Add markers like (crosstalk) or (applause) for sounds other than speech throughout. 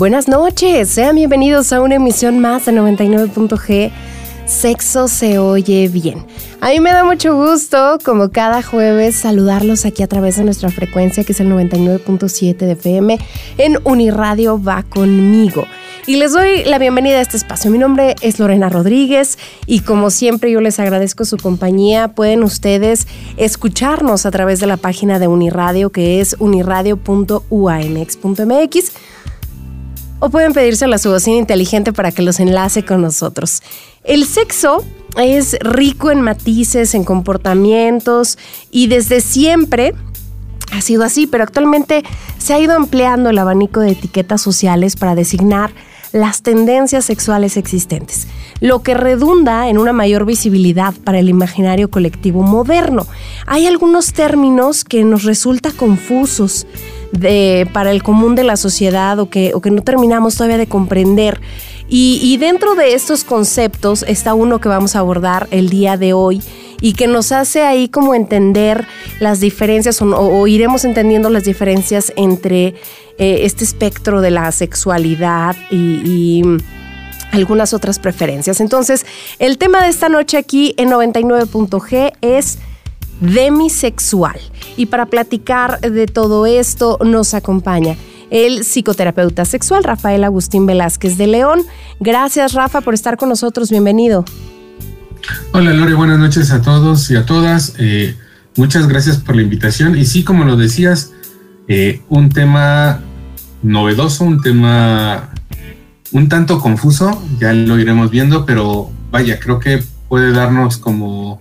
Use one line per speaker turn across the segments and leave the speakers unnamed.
Buenas noches, sean bienvenidos a una emisión más de 99.g. Sexo se oye bien. A mí me da mucho gusto, como cada jueves, saludarlos aquí a través de nuestra frecuencia, que es el 99.7 de FM, en Uniradio Va Conmigo. Y les doy la bienvenida a este espacio. Mi nombre es Lorena Rodríguez y como siempre yo les agradezco su compañía. Pueden ustedes escucharnos a través de la página de Uniradio, que es uniradio.uamx.mx o pueden pedírselo a su bocina inteligente para que los enlace con nosotros. El sexo es rico en matices, en comportamientos y desde siempre ha sido así, pero actualmente se ha ido empleando el abanico de etiquetas sociales para designar las tendencias sexuales existentes, lo que redunda en una mayor visibilidad para el imaginario colectivo moderno. Hay algunos términos que nos resulta confusos de, para el común de la sociedad o que, o que no terminamos todavía de comprender. Y, dentro de estos conceptos está uno que vamos a abordar el día de hoy y que nos hace ahí como entender las diferencias o, iremos entendiendo las diferencias entre eh, este espectro de la sexualidad y, y algunas otras preferencias. Entonces, el tema de esta noche aquí en 99.g es demisexual. Y para platicar de todo esto nos acompaña el psicoterapeuta sexual Rafael Agustín Velázquez de León. Gracias Rafa por estar con nosotros, bienvenido.
Hola Lore, buenas noches a todos y a todas. Eh, muchas gracias por la invitación. Y sí, como lo decías, eh, un tema novedoso, un tema un tanto confuso, ya lo iremos viendo, pero vaya, creo que puede darnos como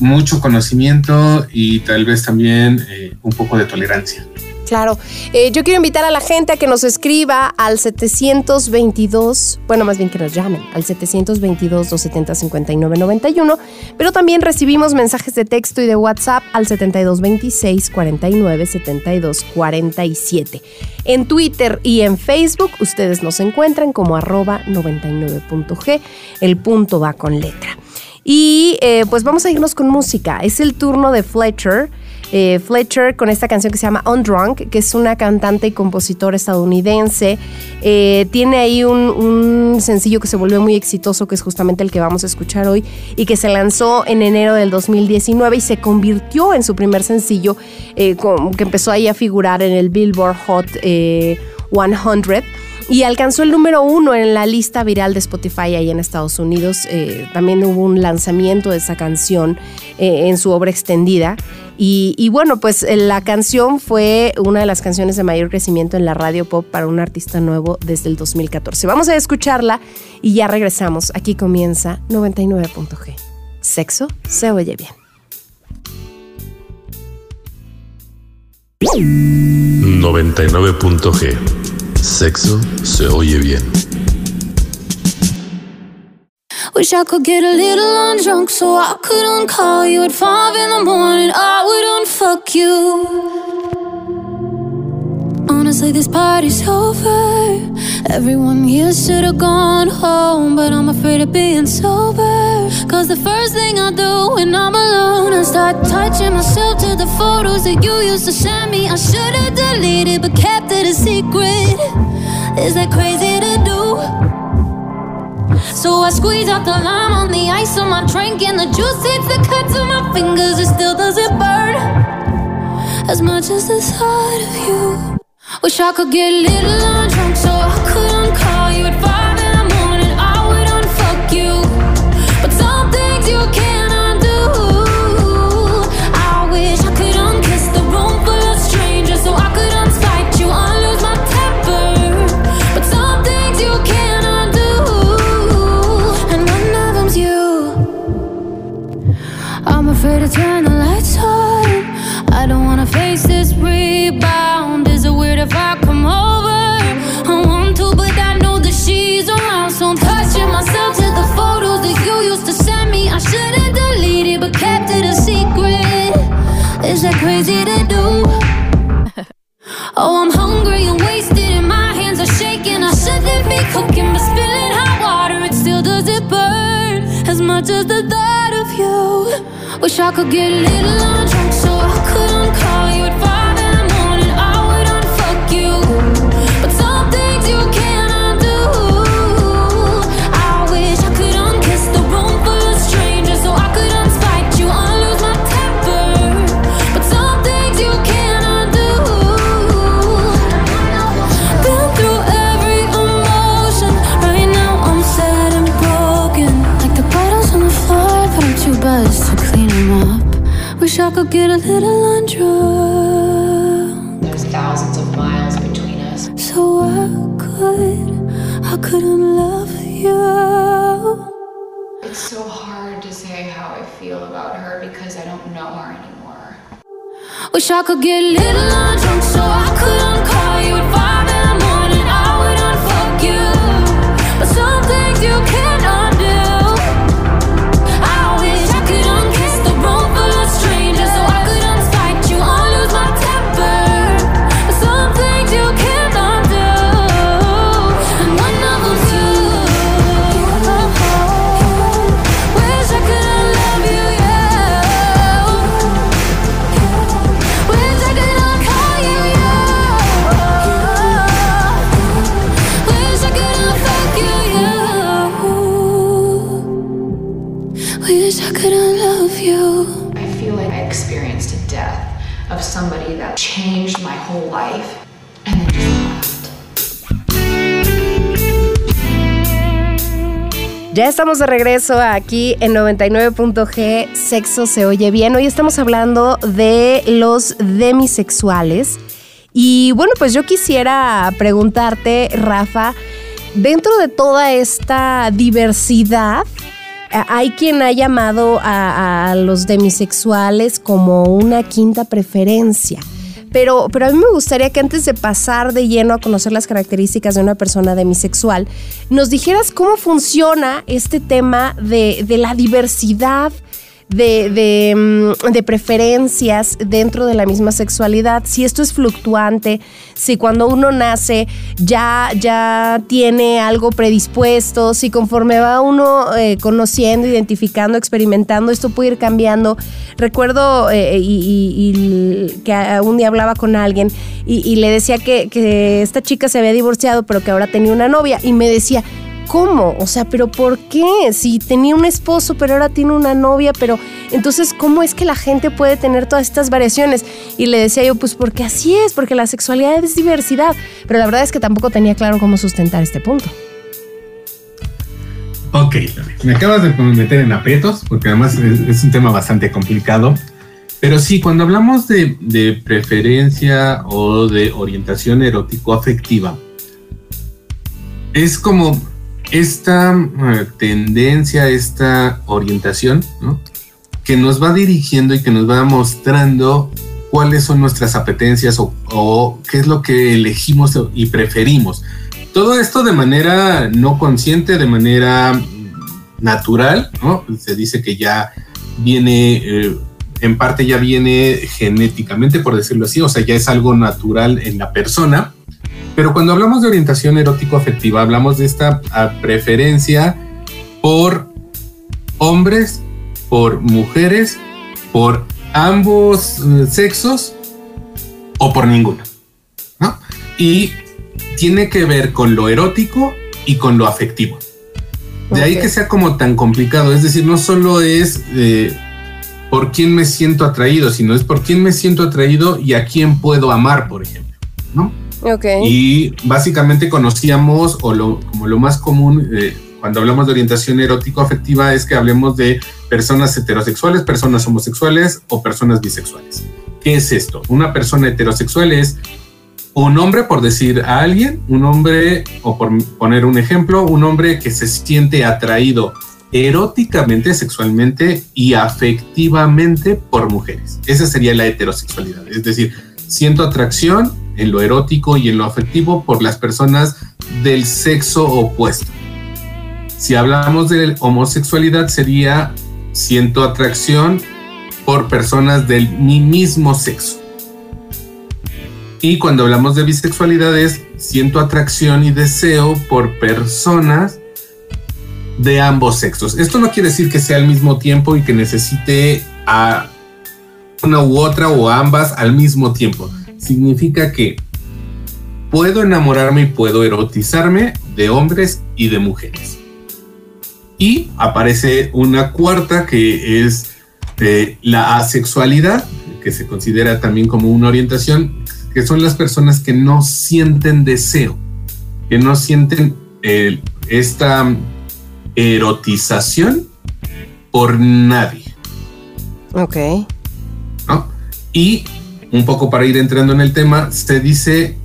mucho conocimiento y tal vez también eh, un poco de tolerancia.
Claro, eh, yo quiero invitar a la gente a que nos escriba al 722, bueno, más bien que nos llamen al 722-270-5991, pero también recibimos mensajes de texto y de WhatsApp al 7226-497247. En Twitter y en Facebook ustedes nos encuentran como arroba 99.g, el punto va con letra. Y eh, pues vamos a irnos con música. Es el turno de Fletcher. Eh, Fletcher con esta canción que se llama Undrunk, que es una cantante y compositora estadounidense. Eh, tiene ahí un, sencillo que se volvió muy exitoso, que es justamente el que vamos a escuchar hoy, y que se lanzó en enero del 2019 y se convirtió en su primer sencillo, que empezó ahí a figurar en el Billboard Hot 100 y alcanzó el número uno en la lista viral de Spotify ahí en Estados Unidos. Eh, también hubo un lanzamiento de esa canción eh, en su obra extendida. Y, bueno, pues eh, la canción fue una de las canciones de mayor crecimiento en la radio pop para un artista nuevo desde el 2014. Vamos a escucharla y ya regresamos. Aquí comienza 99.g. Sexo se oye bien.
99.g Sexo se oye bien.
Wish I could get a little drunk so I couldn't call you at five in the morning. I wouldn't fuck you. Honestly, this party's over. Everyone here should have gone home, but I'm afraid of being sober. Cause the first thing I do when I'm alone, I start touching myself to the photos that you used to send me. I should have deleted, but kept it a secret. Is that crazy to do? So I squeeze out the lime on the ice on my drink, and the juice hits the cuts on my fingers. It still doesn't burn as much as the thought of you. Wish I could get a little drunk crazy to do. Oh, I'm hungry and wasted and my hands are shaking. I shouldn't be cooking but spilling hot water It still doesn't burn. As much as the thought of you Wish I could get a little drunk so I could uncall you get a little undrunk.
There's thousands of miles between us.
So I could, I couldn't love you.
It's so hard to say how I feel about her because I don't know her anymore.
Wish I could get a little undrunk so I couldn't
Ya estamos de regreso aquí en 99.g, Sexo se oye bien. Hoy estamos hablando de los demisexuales. Y bueno, pues yo quisiera preguntarte, Rafa, dentro de toda esta diversidad, eh, hay quien ha llamado a, a los demisexuales como una quinta preferencia. Pero, pero a mí me gustaría que antes de pasar de lleno a conocer las características de una persona demisexual, nos dijeras cómo funciona este tema de, de la diversidad de, mm, de, preferencias dentro de la misma sexualidad, si esto es fluctuante, si cuando uno nace ya, ya tiene algo predispuesto, si conforme va uno eh, conociendo, identificando, experimentando, esto puede ir cambiando. Recuerdo eh, y, que un día hablaba con alguien y, le decía que, que esta chica se había divorciado, pero que ahora tenía una novia y me decía, ¿cómo? O sea, pero ¿por qué? Si tenía un esposo, pero ahora tiene una novia, pero entonces, ¿cómo es que la gente puede tener todas estas variaciones? Y le decía yo, pues porque así es, porque la sexualidad es diversidad. Pero la verdad es que tampoco tenía claro cómo sustentar este punto.
Ok, me acabas de meter en aprietos, porque además es, un tema bastante complicado. Pero sí, cuando hablamos de, de preferencia o de orientación erótico-afectiva, es como esta tendencia, esta orientación, que nos va dirigiendo y que nos va mostrando cuáles son nuestras apetencias o, qué es lo que elegimos y preferimos. Todo esto de manera no consciente, de manera natural, ¿no? Se dice que ya viene, eh, en parte ya viene genéticamente, por decirlo así, o sea, ya es algo natural en la persona pero cuando hablamos de orientación erótico-afectiva, hablamos de esta ah, preferencia por hombres, por mujeres, por ambos eh, sexos o por ninguno. Y tiene que ver con lo erótico y con lo afectivo. De ahí que sea como tan complicado. Es decir, no solo es eh, por quién me siento atraído, sino es por quién me siento atraído y a quién puedo amar, por ejemplo. ¿no? Y básicamente conocíamos, o lo, como lo más común eh, cuando hablamos de orientación erótico-afectiva, es que hablemos de personas heterosexuales, personas homosexuales o personas bisexuales. ¿Qué es esto? Una persona heterosexual es un hombre, por decir a alguien, un hombre, o por poner un ejemplo, un hombre que se siente atraído eróticamente, sexualmente y afectivamente por mujeres. Esa sería la heterosexualidad. Es decir, siento atracción en lo erótico y en lo afectivo por las personas del sexo opuesto. Si hablamos de homosexualidad sería siento atracción por personas del mi mismo sexo. Y cuando hablamos de bisexualidad es siento atracción y deseo por personas de ambos sexos. Esto no quiere decir que sea al mismo tiempo y que necesite a una u otra o ambas al mismo tiempo. Significa que puedo enamorarme y puedo erotizarme de hombres y de mujeres. Y aparece una cuarta que es eh, la asexualidad, que se considera también como una orientación, que son las personas que no sienten deseo, que no sienten eh, esta erotización por nadie.
Ok.
Y un poco para ir entrando en el tema, se dice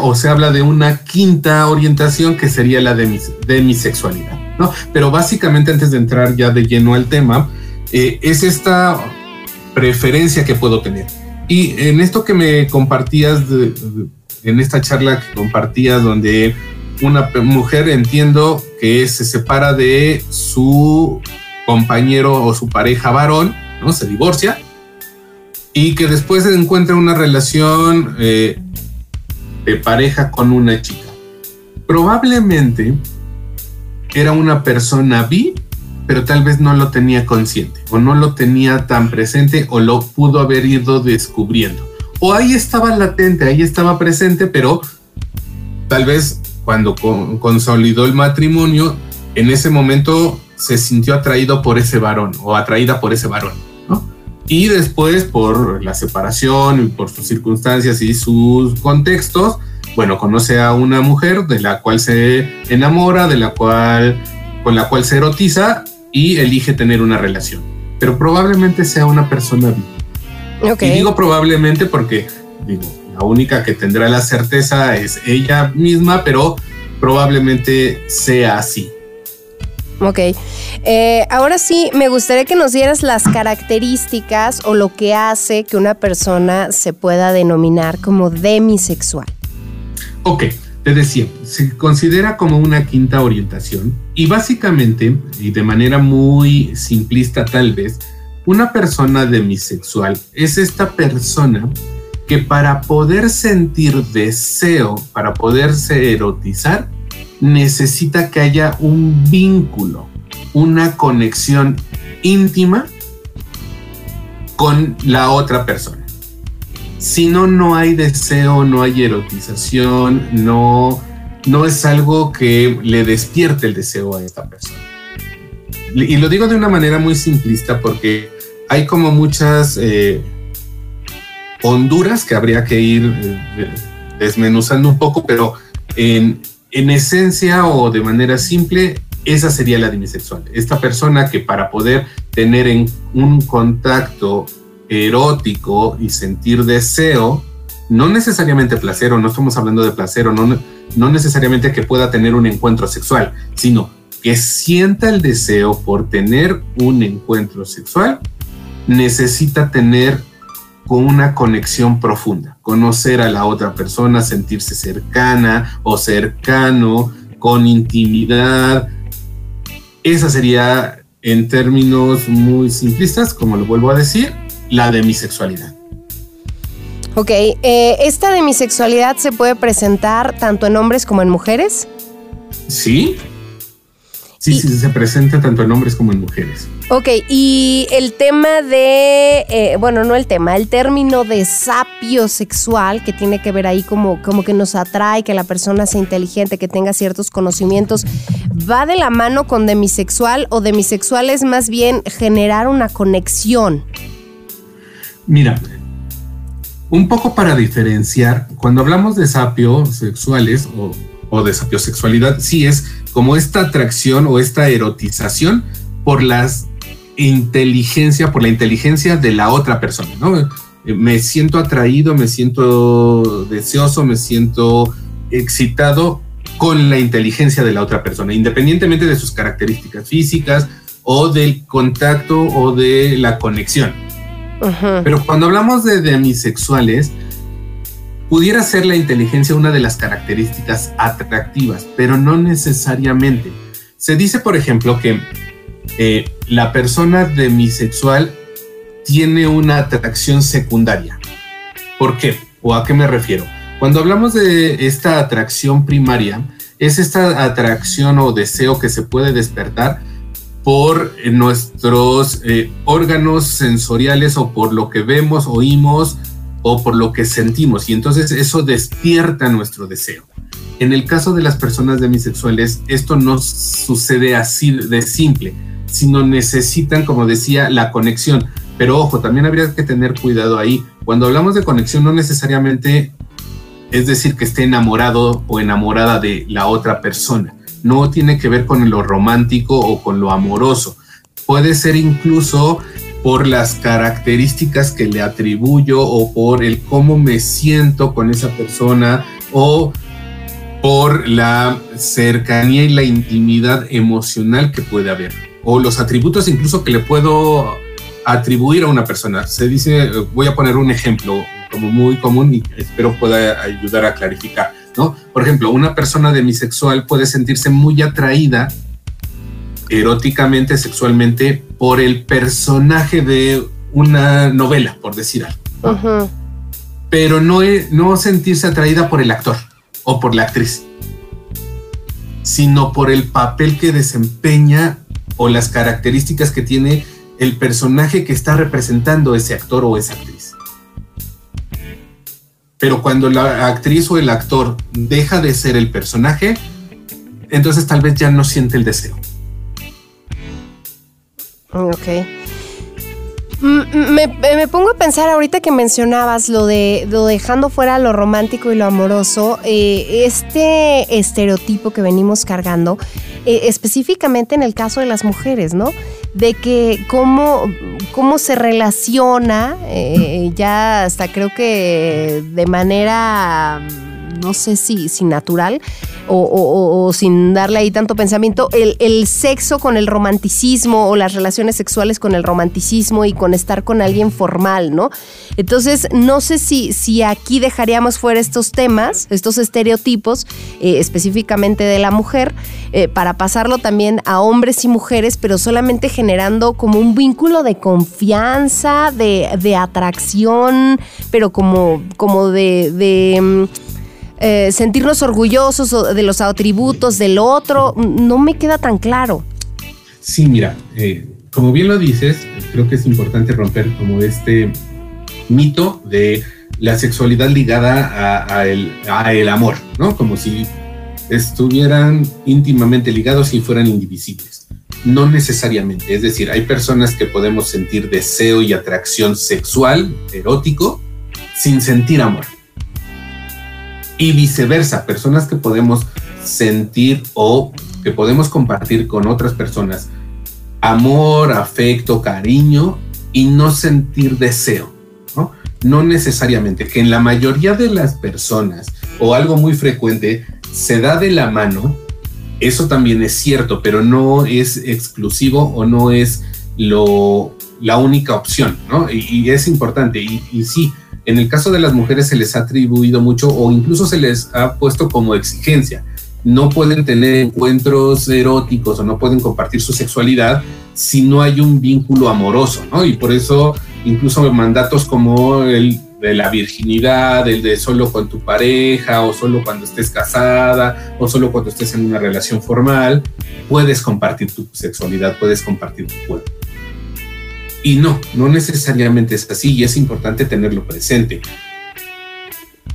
o se habla de una quinta orientación que sería la de, demisexualidad, ¿no? Pero básicamente antes de entrar ya de lleno al tema, eh, es esta preferencia que puedo tener. Y en esto que me compartías, en esta charla que compartías donde una mujer entiendo que se separa de su compañero o su pareja varón, ¿no? Se divorcia y que después encuentra una relación eh, de pareja con una chica. Probablemente era una persona bi, pero tal vez no lo tenía consciente o no lo tenía tan presente o lo pudo haber ido descubriendo. O ahí estaba latente, ahí estaba presente, pero tal vez cuando consolidó el matrimonio, en ese momento se sintió atraído por ese varón o atraída por ese varón. Y después, por la separación y por sus circunstancias y sus contextos, bueno, conoce a una mujer de la cual se enamora, de la cual, con la cual se erotiza y elige tener una relación. Pero probablemente sea una persona viva. Y digo probablemente porque, digo, la única que tendrá la certeza es ella misma, pero probablemente sea así.
Ok. Eh, ahora sí, me gustaría que nos dieras las características o lo que hace que una persona se pueda denominar como demisexual.
Ok, te decía, se considera como una quinta orientación y básicamente, y de manera muy simplista tal vez, una persona demisexual es esta persona que para poder sentir deseo, para poderse erotizar, necesita que haya un vínculo, una conexión íntima con la otra persona. Si no, no hay deseo, no hay erotización, no, no es algo que le despierte el deseo a esta persona. Y lo digo de una manera muy simplista porque hay como muchas eh, Honduras que habría que ir eh, desmenuzando un poco, pero en, en esencia o de manera simple, esa sería la demisexual. Esta persona que para poder tener en un contacto erótico y sentir deseo, no necesariamente placer, o no estamos hablando de placer, o no, no necesariamente que pueda tener un encuentro sexual, sino que sienta el deseo por tener un encuentro sexual, necesita tener con una conexión profunda, conocer a la otra persona, sentirse cercana o cercano, con intimidad. Esa sería, en términos muy simplistas, como lo vuelvo a decir, la demisexualidad.
Ok, eh, ¿esta demisexualidad se puede presentar tanto en hombres como en mujeres?
Sí, Sí, sí, se presenta tanto en hombres como en mujeres.
Ok, y el tema de, eh, bueno, no el tema, el término de sapio sexual, que tiene que ver ahí como, como que nos atrae, que la persona sea inteligente, que tenga ciertos conocimientos, ¿va de la mano con demisexual o demisexual es más bien generar una conexión?
Mira, un poco para diferenciar, cuando hablamos de sapios sexuales o, o de sapiosexualidad, sí es como esta atracción o esta erotización por las inteligencia, por la inteligencia de la otra persona, ¿no? Eh, me siento atraído, me siento deseoso, me siento excitado con la inteligencia de la otra persona, independientemente de sus características físicas o del contacto o de la conexión. Pero cuando hablamos de demisexuales, Pudiera ser la inteligencia una de las características atractivas, pero no necesariamente. Se dice, por ejemplo, que eh, la persona demisexual tiene una atracción secundaria. ¿Por qué? ¿O a qué me refiero? Cuando hablamos de esta atracción primaria, es esta atracción o deseo que se puede despertar por nuestros eh, órganos sensoriales o por lo que vemos, oímos o por lo que sentimos. Y entonces eso despierta nuestro deseo. En el caso de las personas demisexuales, esto no sucede así de simple, sino necesitan, como decía, la conexión. Pero ojo, también habría que tener cuidado ahí. Cuando hablamos de conexión, no necesariamente es decir que esté enamorado o enamorada de la otra persona no tiene que ver con lo romántico o con lo amoroso. Puede ser incluso por las características que le atribuyo o por el cómo me siento con esa persona o por la cercanía y la intimidad emocional que puede haber o los atributos incluso que le puedo atribuir a una persona. Se dice, voy a poner un ejemplo como muy común y espero pueda ayudar a clarificar por ejemplo, una persona demisexual puede sentirse muy atraída eróticamente, sexualmente, por el personaje de una novela, por decir algo. Pero no, no sentirse atraída por el actor o por la actriz, sino por el papel que desempeña o las características que tiene el personaje que está representando ese actor o esa actriz. Pero cuando la actriz o el actor deja de ser el personaje, entonces tal vez ya no siente el deseo.
Ok. Me, pongo a pensar ahorita que mencionabas lo de lo dejando fuera lo romántico y lo amoroso, eh, este estereotipo que venimos cargando, eh, específicamente en el caso de las mujeres, ¿no? De que cómo, cómo se relaciona, eh, ya hasta creo que de manera no sé si, si natural o, sin darle ahí tanto pensamiento, el, sexo con el romanticismo o las relaciones sexuales con el romanticismo y con estar con alguien formal, ¿no? Entonces, no sé si, si aquí dejaríamos fuera estos temas, estos estereotipos, eh, específicamente de la mujer, eh, para pasarlo también a hombres y mujeres, pero solamente generando como un vínculo de confianza, de, atracción, pero como, como de mm, eh, sentirnos orgullosos de los atributos del otro, no me queda tan claro.
Sí, mira, eh, como bien lo dices, creo que es importante romper como este mito de la sexualidad ligada a, el, amor, ¿no? Como si estuvieran íntimamente ligados y fueran indivisibles. No necesariamente, es decir, hay personas que podemos sentir deseo y atracción sexual, erótico, sin sentir amor y viceversa, personas que podemos sentir o que podemos compartir con otras personas amor, afecto, cariño y no sentir deseo, ¿no? No necesariamente, que en la mayoría de las personas o algo muy frecuente se da de la mano, eso también es cierto, pero no es exclusivo o no es lo, la única opción, ¿no? Y, es importante, y, y sí, en el caso de las mujeres se les ha atribuido mucho o incluso se les ha puesto como exigencia. No pueden tener encuentros eróticos o no pueden compartir su sexualidad si no hay un vínculo amoroso, ¿no? Y por eso incluso mandatos como el de la virginidad, el de solo con tu pareja o solo cuando estés casada o solo cuando estés en una relación formal, puedes compartir tu sexualidad, puedes compartir tu cuerpo. Y no, no necesariamente es así y es importante tenerlo presente.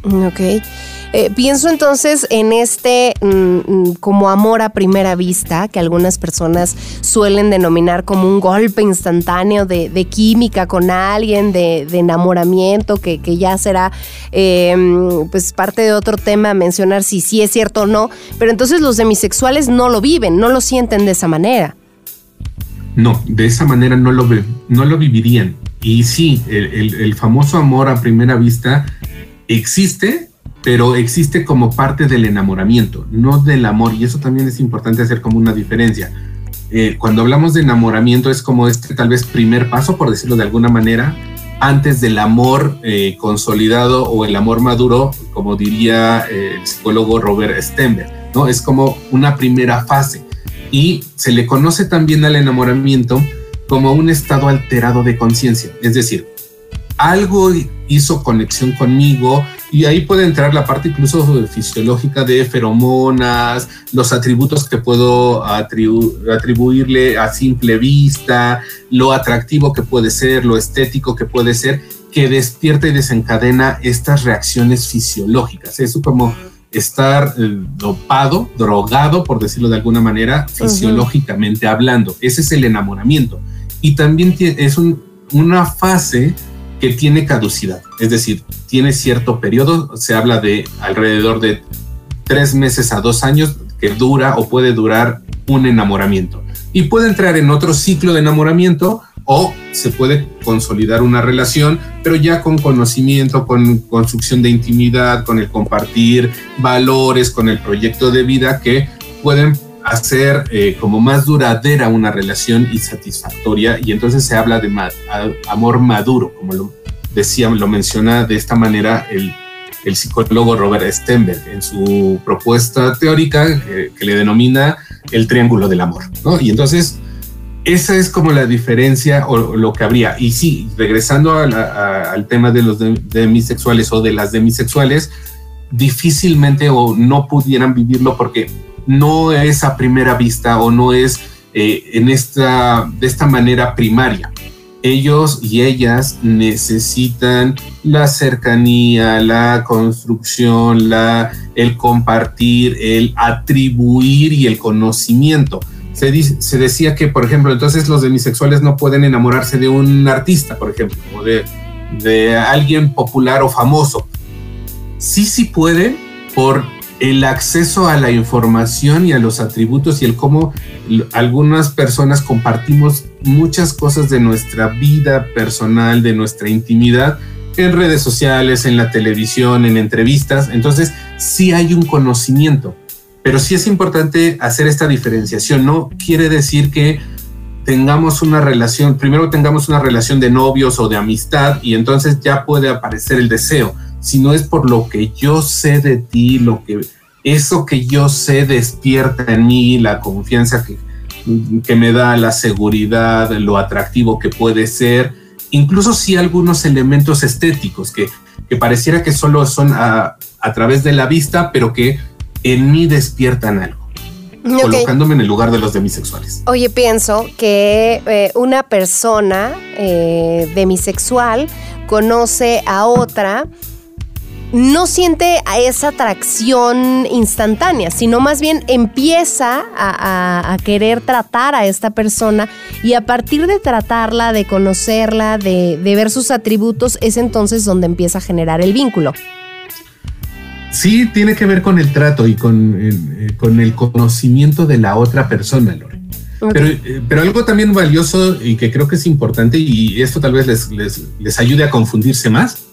Ok. Eh, pienso entonces en este mm, mm, como amor a primera vista, que algunas personas suelen denominar como un golpe instantáneo de, química con alguien, de, enamoramiento, que, ya será em, pues parte de otro tema mencionar si sí es cierto o no, pero entonces los demisexuales no lo viven, no lo sienten de esa manera.
No, de esa manera no lo, no lo vivirían. Y sí, el, famoso amor a primera vista existe, pero existe como parte del enamoramiento, no del amor. Y eso también es importante hacer como una diferencia. Eh, cuando hablamos de enamoramiento es como este tal vez primer paso, por decirlo de alguna manera, antes del amor eh, consolidado o el amor maduro, como diría eh, el psicólogo Robert Stenberg, ¿no? Es como una primera fase y se le conoce también al enamoramiento como un estado alterado de conciencia, es decir, algo hizo conexión conmigo, Y ahí puede entrar la parte incluso fisiológica de feromonas, los atributos que puedo atribuirle a simple vista, lo atractivo que puede ser, lo estético que puede ser, que despierta y desencadena estas reacciones fisiológicas. Eso como estar eh, dopado, drogado, por decirlo de alguna manera, fisiológicamente hablando. Ese es el enamoramiento. Y también es una fase que tiene caducidad, es decir, tiene cierto periodo, se habla de alrededor de tres meses a dos años que dura o puede durar un enamoramiento. Y puede entrar en otro ciclo de enamoramiento o se puede consolidar una relación, pero ya con conocimiento, con construcción de intimidad, con el compartir valores, con el proyecto de vida que pueden hacer eh, como más duradera una relación y satisfactoria y entonces se habla de amor maduro, como lo decía, lo menciona de esta manera el, psicólogo Robert Stenberg en su propuesta teórica que, le denomina el triángulo del amor. Y entonces esa es como la diferencia o lo que habría. Y sí, regresando al tema de los demisexuales o de las demisexuales, difícilmente o no pudieran vivirlo porque no es a primera vista o no es eh, en esta, de esta manera primaria. Ellos y ellas necesitan la cercanía, la construcción, la, el compartir, el atribuir y el conocimiento. Se, se decía que, por ejemplo, entonces los demisexuales no pueden enamorarse de un artista, por ejemplo, o de, de alguien popular o famoso. Sí, sí pueden por el acceso a la información y a los atributos y el cómo algunas personas compartimos muchas cosas de nuestra vida personal, de nuestra intimidad en redes sociales, en la televisión, en entrevistas. Entonces, sí hay un conocimiento, pero sí es importante hacer esta diferenciación. No quiere decir que tengamos una relación, primero tengamos una relación de novios o de amistad y entonces ya puede aparecer el deseo sino es por lo que yo sé de ti, lo que eso que yo sé despierta en mí la confianza que, que me da, la seguridad, lo atractivo que puede ser, incluso si algunos elementos estéticos que, que pareciera que solo son a, a, través de la vista, pero que en mí despiertan algo. colocándome en el lugar de los demisexuales.
Oye, pienso que eh, una persona eh, demisexual conoce a otra no siente a esa atracción instantánea, sino más bien empieza a, querer tratar a esta persona y a partir de tratarla, de conocerla, de, ver sus atributos, es entonces donde empieza a generar el vínculo.
Sí, tiene que ver con el trato y con, eh, el conocimiento de la otra persona, Lore. Pero, eh, pero, algo también valioso y que creo que es importante y esto tal vez les, les ayude a confundirse más,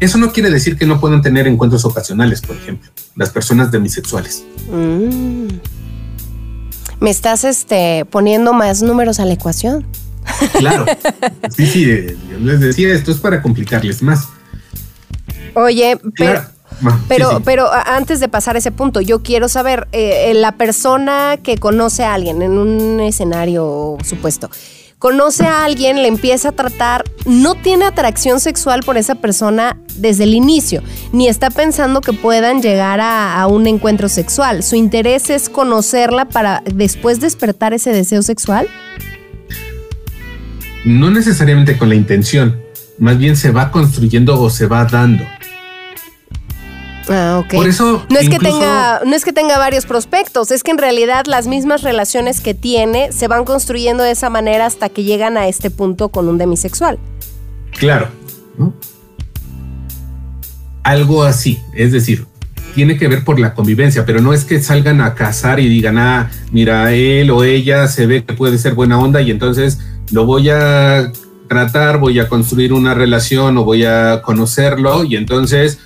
eso no quiere decir que no puedan tener encuentros ocasionales, por ejemplo, las personas demisexuales. Mm.
Me estás este, poniendo más números a la ecuación.
Claro. (laughs) Sí, sí, eh, les decía, esto es para complicarles más.
Oye, pero, pero, pero antes de pasar a ese punto, yo quiero saber, eh, la persona que conoce a alguien en un escenario supuesto, conoce a alguien, le empieza a tratar, no tiene atracción sexual por esa persona desde el inicio, ni está pensando que puedan llegar a, un encuentro sexual. Su interés es conocerla para después despertar ese deseo sexual.
No necesariamente con la intención, más bien se va construyendo o se va dando.
Ah, ok.
Por eso.
No es, que tenga, no es que tenga varios prospectos, es que en realidad las mismas relaciones que tiene se van construyendo de esa manera hasta que llegan a este punto con un demisexual.
Claro. Algo así. Es decir, tiene que ver por la convivencia, pero no es que salgan a casar y digan, ah, mira, él o ella se ve que puede ser buena onda y entonces lo voy a tratar, voy a construir una relación o voy a conocerlo y entonces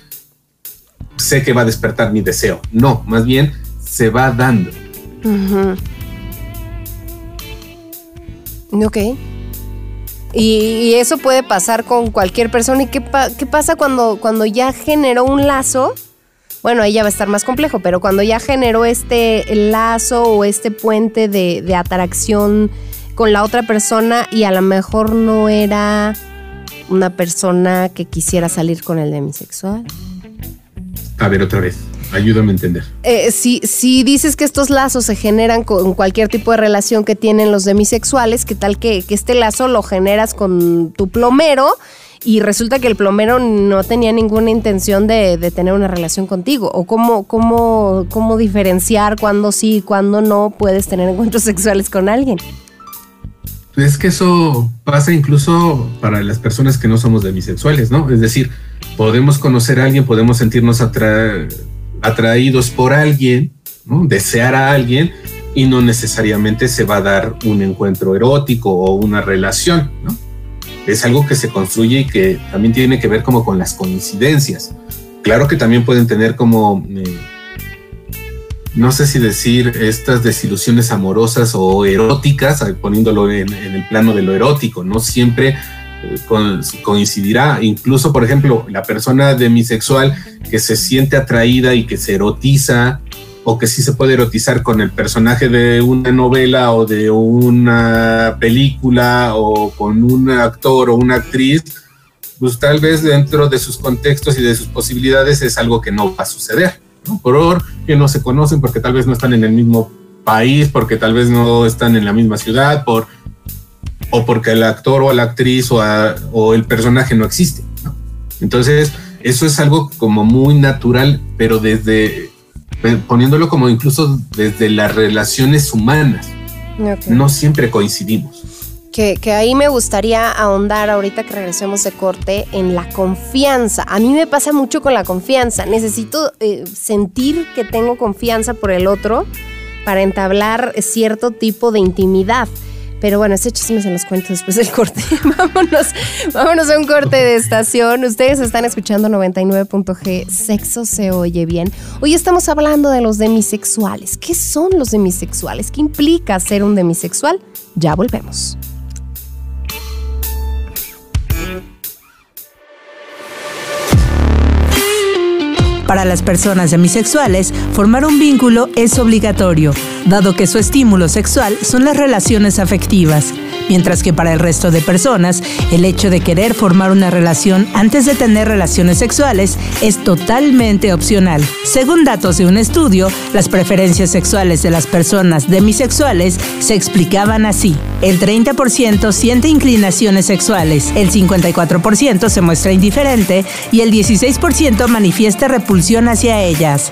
sé que va a despertar mi deseo. No, más bien se va dando.
Ok. Y, eso puede pasar con cualquier persona. ¿Y qué, pasa cuando, cuando ya generó un lazo? Bueno, ahí ya va a estar más complejo, pero cuando ya generó este lazo o este puente de atracción con la otra persona y a lo mejor no era una persona que quisiera salir con el demisexual?
A ver, otra vez. Ayúdame a entender.
Eh, si, si dices que estos lazos se generan con cualquier tipo de relación que tienen los demisexuales, ¿qué tal que, este lazo lo generas con tu plomero? y resulta que el plomero no tenía ninguna intención de, de tener una relación contigo. ¿O cómo, cómo, cómo diferenciar cuándo sí y cuándo no puedes tener encuentros (laughs) sexuales con alguien?
Es que eso pasa incluso para las personas que no somos demisexuales, ¿no? Es decir, podemos conocer a alguien, podemos sentirnos atra atraídos por alguien, ¿no? desear a alguien y no necesariamente se va a dar un encuentro erótico o una relación, ¿no? Es algo que se construye y que también tiene que ver como con las coincidencias. Claro que también pueden tener como, eh, no sé si decir estas desilusiones amorosas o eróticas, poniéndolo en, en el plano de lo erótico, no siempre coincidirá. Incluso, por ejemplo, la persona demisexual que se siente atraída y que se erotiza o que sí se puede erotizar con el personaje de una novela o de una película o con un actor o una actriz, pues tal vez dentro de sus contextos y de sus posibilidades es algo que no va a suceder, ¿no? Que no se conocen, porque tal vez no están en el mismo país, porque tal vez no están en la misma ciudad, por o porque el actor o la actriz o, el personaje no existe. Entonces, eso es algo como muy natural, pero desde poniéndolo como incluso desde las relaciones humanas. No siempre coincidimos.
Que, ahí me gustaría ahondar ahorita que regresemos de corte en la confianza. A mí me pasa mucho con la confianza. Necesito eh, sentir que tengo confianza por el otro para entablar cierto tipo de intimidad. Pero bueno, ese chisme se los cuento después del corte. (laughs) vámonos, vámonos a un corte de estación. Ustedes están escuchando 99.g, sexo se oye bien. Hoy estamos hablando de los demisexuales. ¿Qué son los demisexuales? ¿Qué implica ser un demisexual? Ya volvemos.
Para las personas demisexuales, formar un vínculo es obligatorio, dado que su estímulo sexual son las relaciones afectivas mientras que para el resto de personas, el hecho de querer formar una relación antes de tener relaciones sexuales es totalmente opcional. Según datos de un estudio, las preferencias sexuales de las personas demisexuales se explicaban así. El 30% siente inclinaciones sexuales, el 54% se muestra indiferente y el 16% manifiesta repulsión hacia ellas.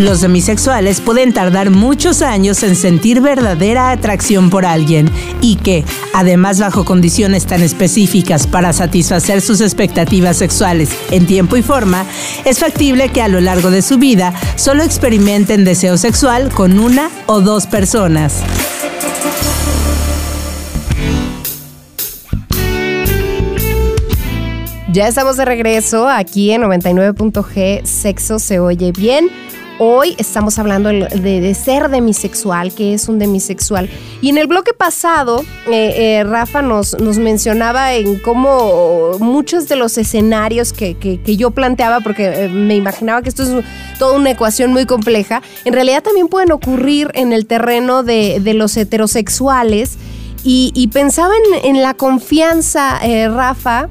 Los demisexuales pueden tardar muchos años en sentir verdadera atracción por alguien y que, además bajo condiciones tan específicas para satisfacer sus expectativas sexuales en tiempo y forma, es factible que a lo largo de su vida solo experimenten deseo sexual con una o dos personas.
Ya estamos de regreso aquí en 99.g Sexo se oye bien. Hoy estamos hablando de, ser demisexual, que es un demisexual. Y en el bloque pasado, eh, eh, Rafa nos, nos mencionaba en cómo muchos de los escenarios que, yo planteaba, porque eh, me imaginaba que esto es toda una ecuación muy compleja, en realidad también pueden ocurrir en el terreno de, los heterosexuales. Y, pensaba en, en la confianza, Rafa,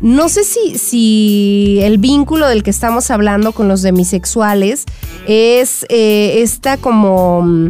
no sé si, si el vínculo del que estamos hablando con los demisexuales es eh, esta como mm,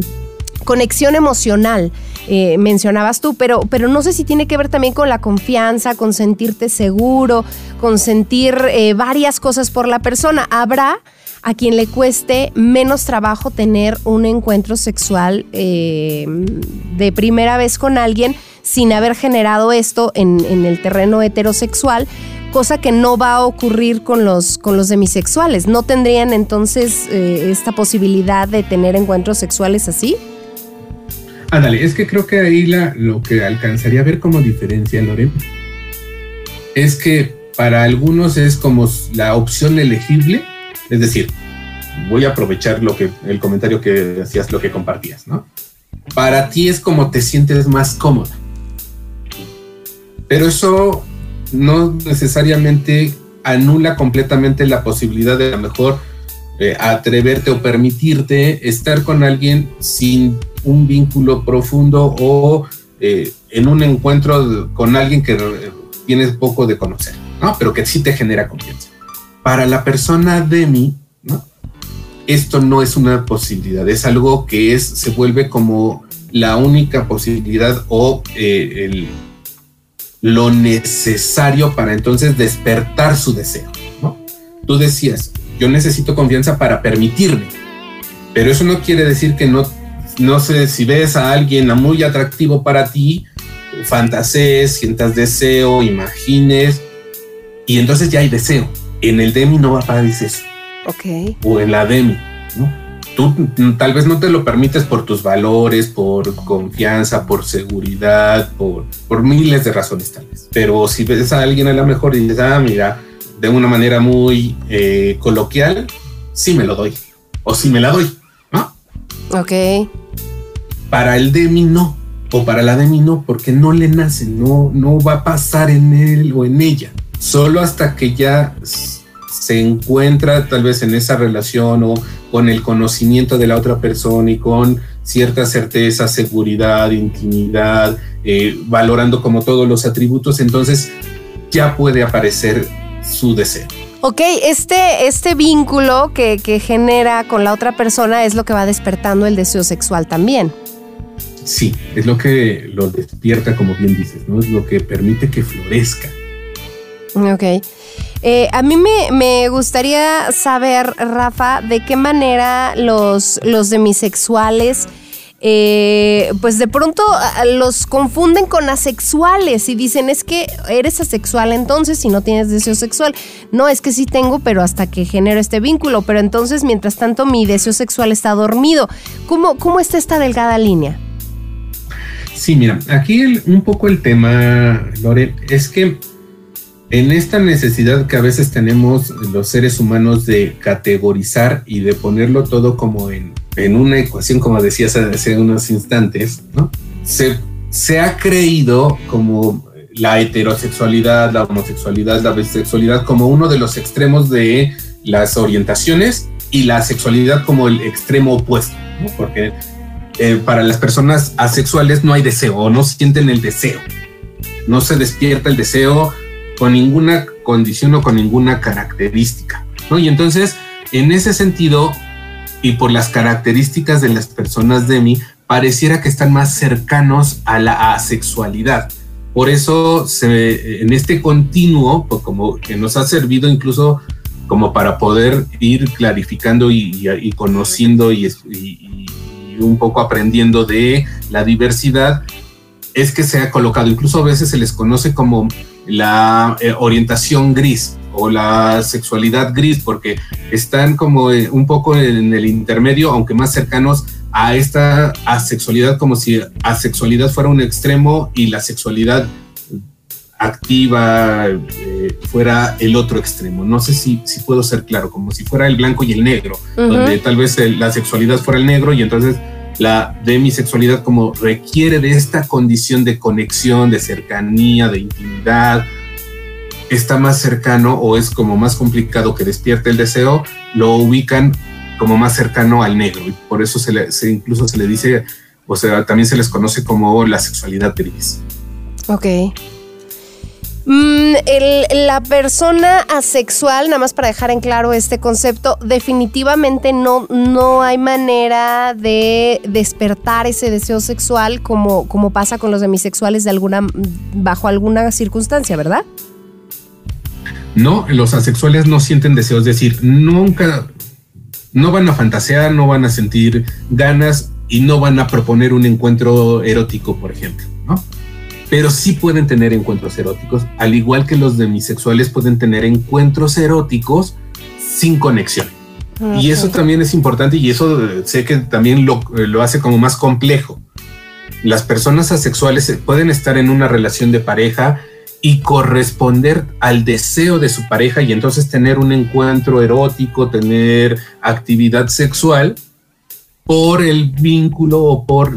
conexión emocional. Eh, mencionabas tú, pero, pero no sé si tiene que ver también con la confianza, con sentirte seguro, con sentir eh, varias cosas por la persona. Habrá a quien le cueste menos trabajo tener un encuentro sexual de primera vez con alguien sin haber generado esto en, el terreno heterosexual, cosa que no va a ocurrir con los, con los demisexuales. ¿No tendrían entonces eh, esta posibilidad de tener encuentros sexuales así?
Ándale, es que creo que ahí la, lo que alcanzaría a ver como diferencia, Lore, es que para algunos es como la opción elegible, es decir, voy a aprovechar lo que el comentario que decías, lo que compartías, ¿no? Para ti es como te sientes más cómoda. Pero eso no necesariamente anula completamente la posibilidad de a lo mejor eh, atreverte o permitirte estar con alguien sin un vínculo profundo o eh, en un encuentro con alguien que tienes poco de conocer, ¿no? Pero que sí te genera confianza. Para la persona de mí, ¿no? Esto no es una posibilidad, es algo que es, se vuelve como la única posibilidad o eh, lo necesario para entonces despertar su deseo. Tú decías, yo necesito confianza para permitirme, pero eso no quiere decir que no, no sé, si ves a alguien muy atractivo para ti, fantasees, sientas deseo, imagines, y entonces ya hay deseo. En el Demi no va a aparecer eso.
Ok.
O en la Demi, ¿no? tú tal vez no te lo permites por tus valores, por confianza, por seguridad, por, por miles de razones tal vez. Pero si ves a alguien a lo mejor y dices, ah, mira, de una manera muy eh, coloquial, sí me lo doy. O sí me la doy, ¿no?
Ok.
Para el Demi no. O para la Demi no, porque no le nace, no, no va a pasar en él o en ella. Solo hasta que ya se encuentra tal vez en esa relación o con el conocimiento de la otra persona y con cierta certeza, seguridad, intimidad, eh, valorando como todos los atributos, entonces ya puede aparecer su deseo.
Ok, este, este vínculo que, que genera con la otra persona es lo que va despertando el deseo sexual también.
Sí, es lo que lo despierta, como bien dices, ¿no? Es lo que permite que florezca.
Ok. Eh, a mí me, gustaría saber, Rafa, de qué manera los, los demisexuales, eh, pues de pronto los confunden con asexuales y dicen es que eres asexual entonces si no tienes deseo sexual. No, es que sí tengo, pero hasta que genero este vínculo, pero entonces mientras tanto mi deseo sexual está dormido. ¿Cómo, cómo está esta delgada línea?
Sí, mira, aquí un poco el tema, Lore, es que en esta necesidad que a veces tenemos los seres humanos de categorizar y de ponerlo todo como en, una ecuación, como decías hace unos instantes, ¿no? Se, se ha creído como la heterosexualidad, la homosexualidad, la bisexualidad como uno de los extremos de las orientaciones y la sexualidad como el extremo opuesto, ¿no? porque eh, para las personas asexuales no hay deseo no sienten el deseo, no se despierta el deseo con ninguna condición o con ninguna característica, ¿no? Y entonces, en ese sentido, y por las características de las personas de mí, pareciera que están más cercanos a la asexualidad. Por eso, en este continuo, pues como que nos ha servido incluso como para poder ir clarificando y, conociendo y, y, un poco aprendiendo de la diversidad, es que se ha colocado, incluso a veces se les conoce como la eh, orientación gris o la sexualidad gris, porque están como eh, un poco en el intermedio, aunque más cercanos a esta asexualidad, como si asexualidad fuera un extremo y la sexualidad activa eh, fuera el otro extremo. No sé si, si puedo ser claro, como si fuera el blanco y el negro, donde tal vez la sexualidad fuera el negro y entonces la demisexualidad como requiere de esta condición de conexión, de cercanía, de intimidad, está más cercano o es como más complicado que despierte el deseo, lo ubican como más cercano al negro y por eso se, incluso se le dice, o sea, también se les conoce como la sexualidad gris.
Ok. Mm, la persona asexual, nada más para dejar en claro este concepto, definitivamente no, no hay manera de despertar ese deseo sexual como, como pasa con los demisexuales bajo alguna circunstancia, ¿verdad?
No, los asexuales no sienten deseos, es decir, nunca, no van a fantasear, no van a sentir ganas y no van a proponer un encuentro erótico, por ejemplo, ¿no? Pero sí pueden tener encuentros eróticos, al igual que los demisexuales pueden tener encuentros eróticos sin conexión. Y eso también es importante y eso eh, sé que también lo, eh, lo hace como más complejo. Las personas asexuales pueden estar en una relación de pareja y corresponder al deseo de su pareja y entonces tener un encuentro erótico, tener actividad sexual por el vínculo o por,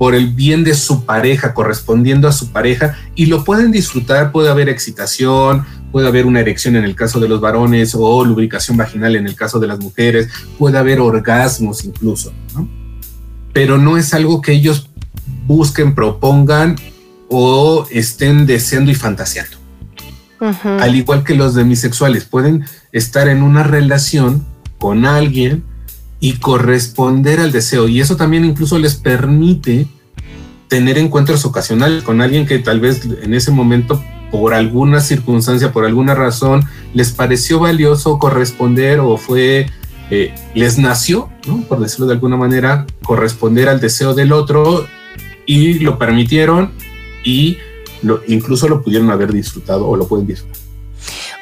por el bien de su pareja, correspondiendo a su pareja y lo pueden disfrutar, puede haber excitación, puede haber una erección en el caso de los varones o lubricación vaginal en el caso de las mujeres, puede haber orgasmos incluso, pero no es algo que ellos busquen, propongan o estén deseando y fantaseando. Al igual que los demisexuales, pueden estar en una relación con alguien y corresponder al deseo. Y eso también incluso les permite tener encuentros ocasionales con alguien que tal vez en ese momento, por alguna circunstancia, por alguna razón, les pareció valioso corresponder o fue, eh, les nació, por decirlo de alguna manera, corresponder al deseo del otro y lo permitieron y lo, incluso lo pudieron haber disfrutado o lo pueden disfrutar.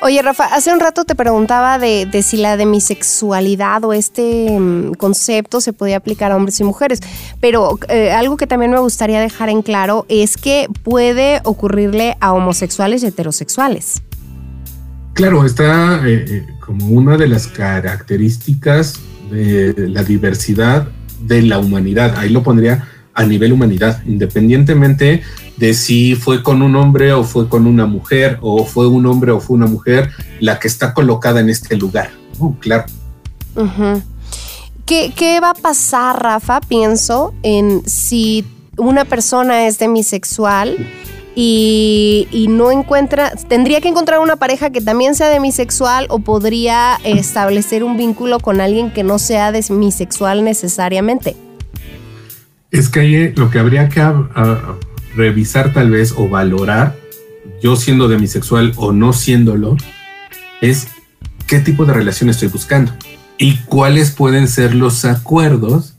Oye, Rafa, hace un rato te preguntaba de, si la demisexualidad o este mm, concepto se podía aplicar a hombres y mujeres, pero eh, algo que también me gustaría dejar en claro es que puede ocurrirle a homosexuales y heterosexuales.
Claro, está eh, eh, como una de las características de la diversidad de la humanidad. Ahí lo pondría a nivel humanidad, independientemente de si fue con un hombre o fue con una mujer, o fue un hombre o fue una mujer la que está colocada en este lugar. claro.
¿Qué, va a pasar, Rafa? Pienso en si una persona es demisexual y, y, no encuentra, tendría que encontrar una pareja que también sea demisexual o podría establecer un vínculo con alguien que no sea demisexual necesariamente.
Es que ahí lo que habría que revisar tal vez o valorar, yo siendo demisexual o no siéndolo, es qué tipo de relación estoy buscando y cuáles pueden ser los acuerdos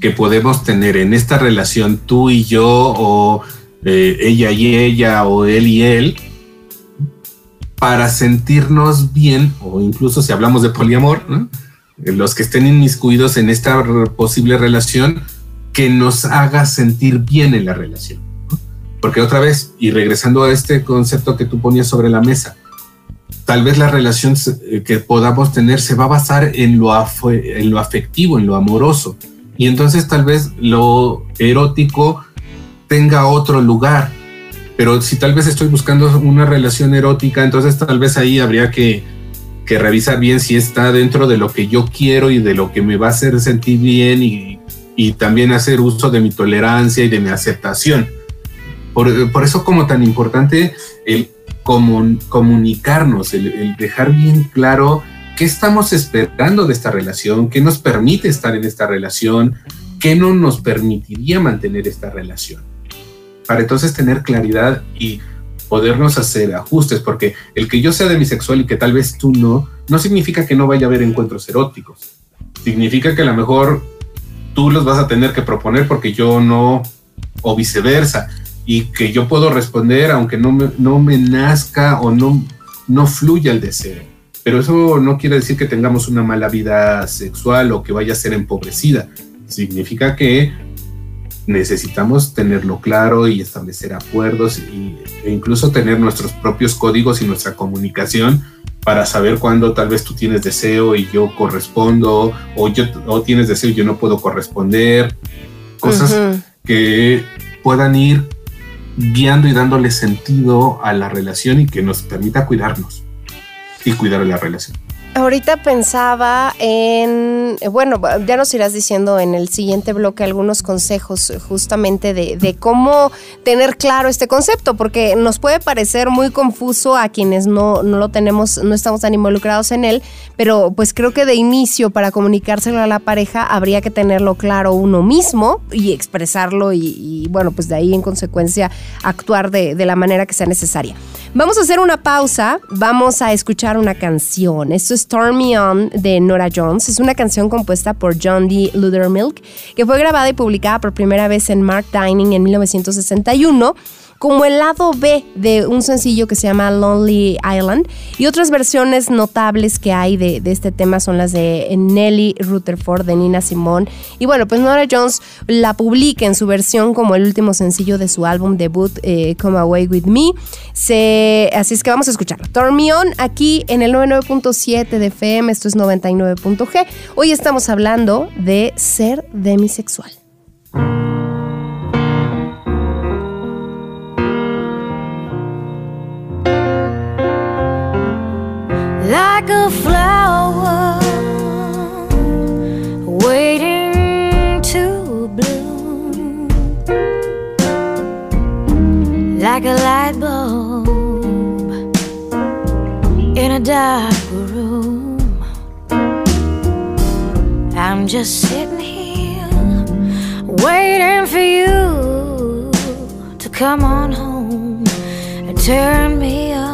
que podemos tener en esta relación tú y yo o eh, ella y ella o él y él para sentirnos bien o incluso si hablamos de poliamor, los que estén inmiscuidos en esta posible relación, que nos haga sentir bien en la relación. Porque otra vez, y regresando a este concepto que tú ponías sobre la mesa, tal vez la relación eh, que podamos tener se va a basar en lo, en lo afectivo, en lo amoroso. Y entonces tal vez lo erótico tenga otro lugar. Pero si tal vez estoy buscando una relación erótica, entonces tal vez ahí habría que, que revisar bien si está dentro de lo que yo quiero y de lo que me va a hacer sentir bien y y también hacer uso de mi tolerancia y de mi aceptación. Por, por eso como tan importante el comunicarnos, el, dejar bien claro qué estamos esperando de esta relación, qué nos permite estar en esta relación, qué no nos permitiría mantener esta relación. Para entonces tener claridad y podernos hacer ajustes, porque el que yo sea demisexual y que tal vez tú no, no significa que no vaya a haber encuentros eróticos. Significa que a lo mejor tú los vas a tener que proponer porque yo no, o viceversa, y que yo puedo responder aunque no me, no me nazca o no, no fluya el deseo. Pero eso no quiere decir que tengamos una mala vida sexual o que vaya a ser empobrecida. Significa que necesitamos tenerlo claro y establecer acuerdos y, e incluso tener nuestros propios códigos y nuestra comunicación para saber cuándo tal vez tú tienes deseo y yo correspondo, o yo o tienes deseo y yo no puedo corresponder, cosas que puedan ir guiando y dándole sentido a la relación y que nos permita cuidarnos y cuidar la relación.
Ahorita pensaba en, bueno, ya nos irás diciendo en el siguiente bloque algunos consejos justamente de, cómo tener claro este concepto, porque nos puede parecer muy confuso a quienes no, no lo tenemos, no estamos tan involucrados en él, pero pues creo que de inicio para comunicárselo a la pareja habría que tenerlo claro uno mismo y expresarlo y, bueno, pues de ahí en consecuencia actuar de, de la manera que sea necesaria. Vamos a hacer una pausa, vamos a escuchar una canción. Esto es Storm Me On de Nora Jones. Es una canción compuesta por John D. Ludermilk que fue grabada y publicada por primera vez en Mark Dining en 1961 como el lado B de un sencillo que se llama Lonely Island. Y otras versiones notables que hay de, este tema son las de Nelly Rutherford, de Nina Simone. Y bueno, pues Nora Jones la publica en su versión como el último sencillo de su álbum debut, eh, Come Away With Me. Así es que vamos a escucharlo. Turn Me On aquí en el 99.7 de FM, esto es 99.g. Hoy estamos hablando de ser demisexual.
Like a flower waiting to bloom, like a light bulb in a dark room. I'm just sitting here waiting for you to come on home and turn me on.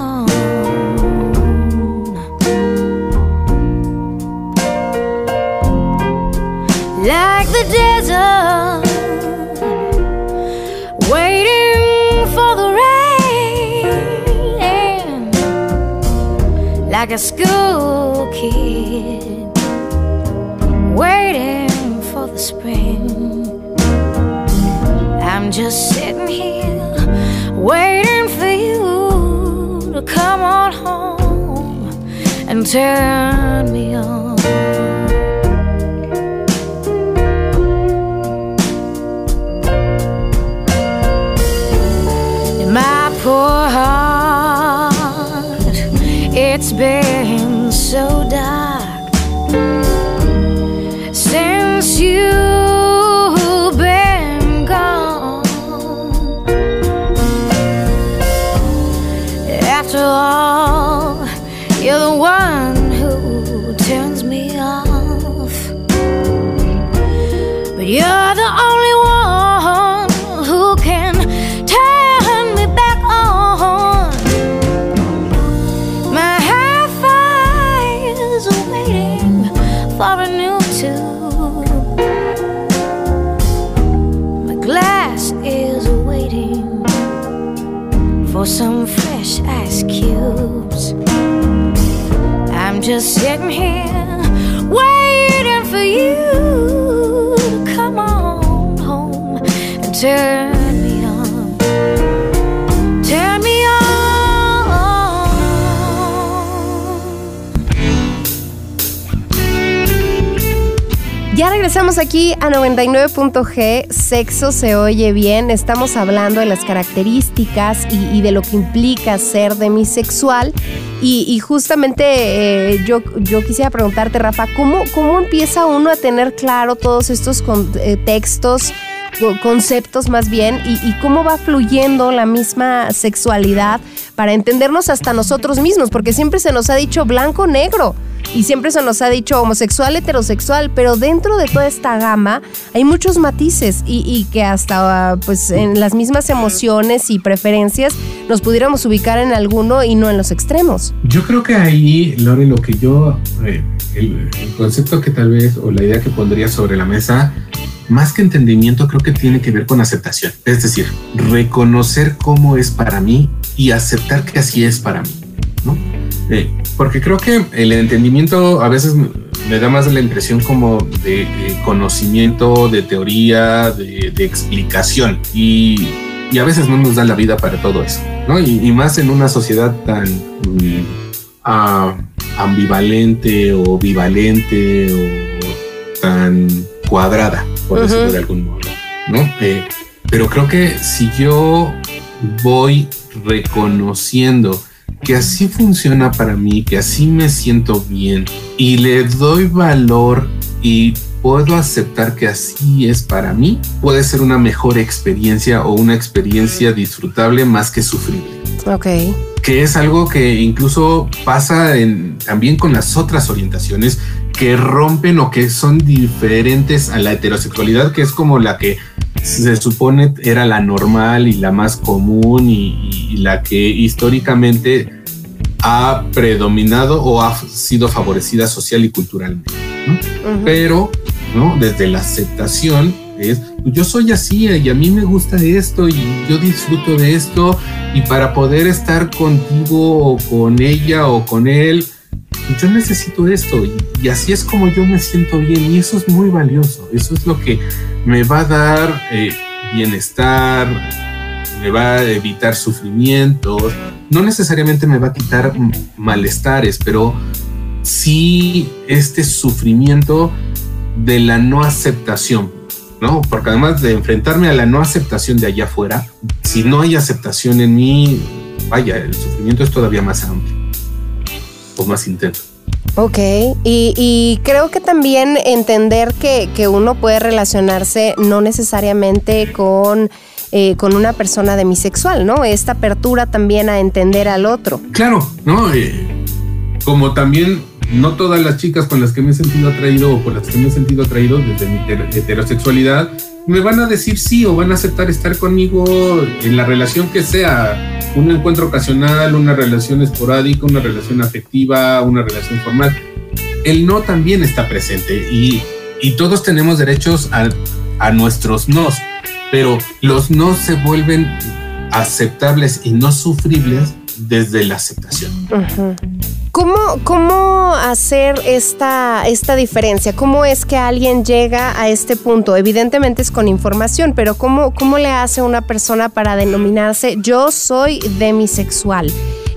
Desert, waiting for the rain, like a school kid waiting for the spring. I'm just sitting here waiting for you to come on home and turn me on. Poor heart, it's been so just sitting here waiting for you. To come on home and turn
regresamos aquí a 99.g, sexo se oye bien, estamos hablando de las características y, y de lo que implica ser demisexual. Y, justamente eh, yo, yo quisiera preguntarte, Rafa, ¿cómo, ¿cómo empieza uno a tener claro todos estos eh, textos, conceptos más bien, y, cómo va fluyendo la misma sexualidad para entendernos hasta nosotros mismos? Porque siempre se nos ha dicho blanco-negro y siempre se nos ha dicho homosexual, heterosexual, pero dentro de toda esta gama hay muchos matices y, que hasta pues en las mismas emociones y preferencias nos pudiéramos ubicar en alguno y no en los extremos.
Yo creo que ahí, Lore, lo que yo, eh, el, el concepto que tal vez o la idea que pondría sobre la mesa más que entendimiento, creo que tiene que ver con aceptación. Es decir, reconocer cómo es para mí y aceptar que así es para mí. ¿no? Eh, porque creo que el entendimiento a veces me da más la impresión como de, conocimiento, de teoría, de, explicación y, a veces no nos da la vida para todo eso, ¿no? Y, más en una sociedad tan mm, ah, ambivalente o bivalente o tan cuadrada, por decirlo de algún modo, ¿no? Eh, pero creo que si yo voy reconociendo que así funciona para mí, que así me siento bien y le doy valor y puedo aceptar que así es para mí, puede ser una mejor experiencia o una experiencia disfrutable más que sufrible.
Ok.
Que es algo que incluso pasa en, también con las otras orientaciones que rompen o que son diferentes a la heterosexualidad, que es como la que se supone era la normal y la más común y, la que históricamente ha predominado o ha sido favorecida social y culturalmente. Pero ¿no? desde la aceptación es, yo soy así y a mí me gusta esto y yo disfruto de esto y para poder estar contigo o con ella o con él, yo necesito esto y, así es como yo me siento bien y eso es muy valioso, eso es lo que me va a dar eh, bienestar, me va a evitar sufrimientos, no necesariamente me va a quitar malestares, pero sí este sufrimiento de la no aceptación, ¿no? Porque además de enfrentarme a la no aceptación de allá afuera, si no hay aceptación en mí, vaya, el sufrimiento es todavía más amplio o más intenso.
Ok, y, creo que también entender que, que, uno puede relacionarse no necesariamente con, eh, con una persona demisexual, ¿no? Esta apertura también a entender al otro.
Claro, ¿no? Eh, como también no todas las chicas con las que me he sentido atraído o por las que me he sentido atraído desde mi heterosexualidad me van a decir sí o van a aceptar estar conmigo en la relación que sea, un encuentro ocasional, una relación esporádica, una relación afectiva, una relación formal. El no también está presente y, todos tenemos derechos a nuestros nos, pero los no se vuelven aceptables y no sufribles desde la aceptación.
¿Cómo, hacer esta, esta diferencia? ¿Cómo es que alguien llega a este punto? Evidentemente es con información, pero ¿cómo, cómo le hace una persona para denominarse yo soy demisexual?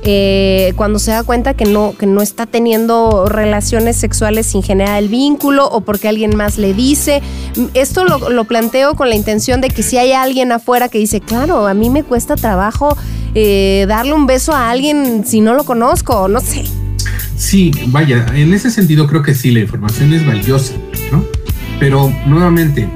Eh, cuando se da cuenta que no, que no está teniendo relaciones sexuales sin generar el vínculo o porque alguien más le dice. Esto lo, lo planteo con la intención de que si hay alguien afuera que dice, claro, a mí me cuesta trabajo eh, darle un beso a alguien si no lo conozco, no sé.
Sí, vaya, en ese sentido creo que sí, la información es valiosa, ¿no? Pero nuevamente,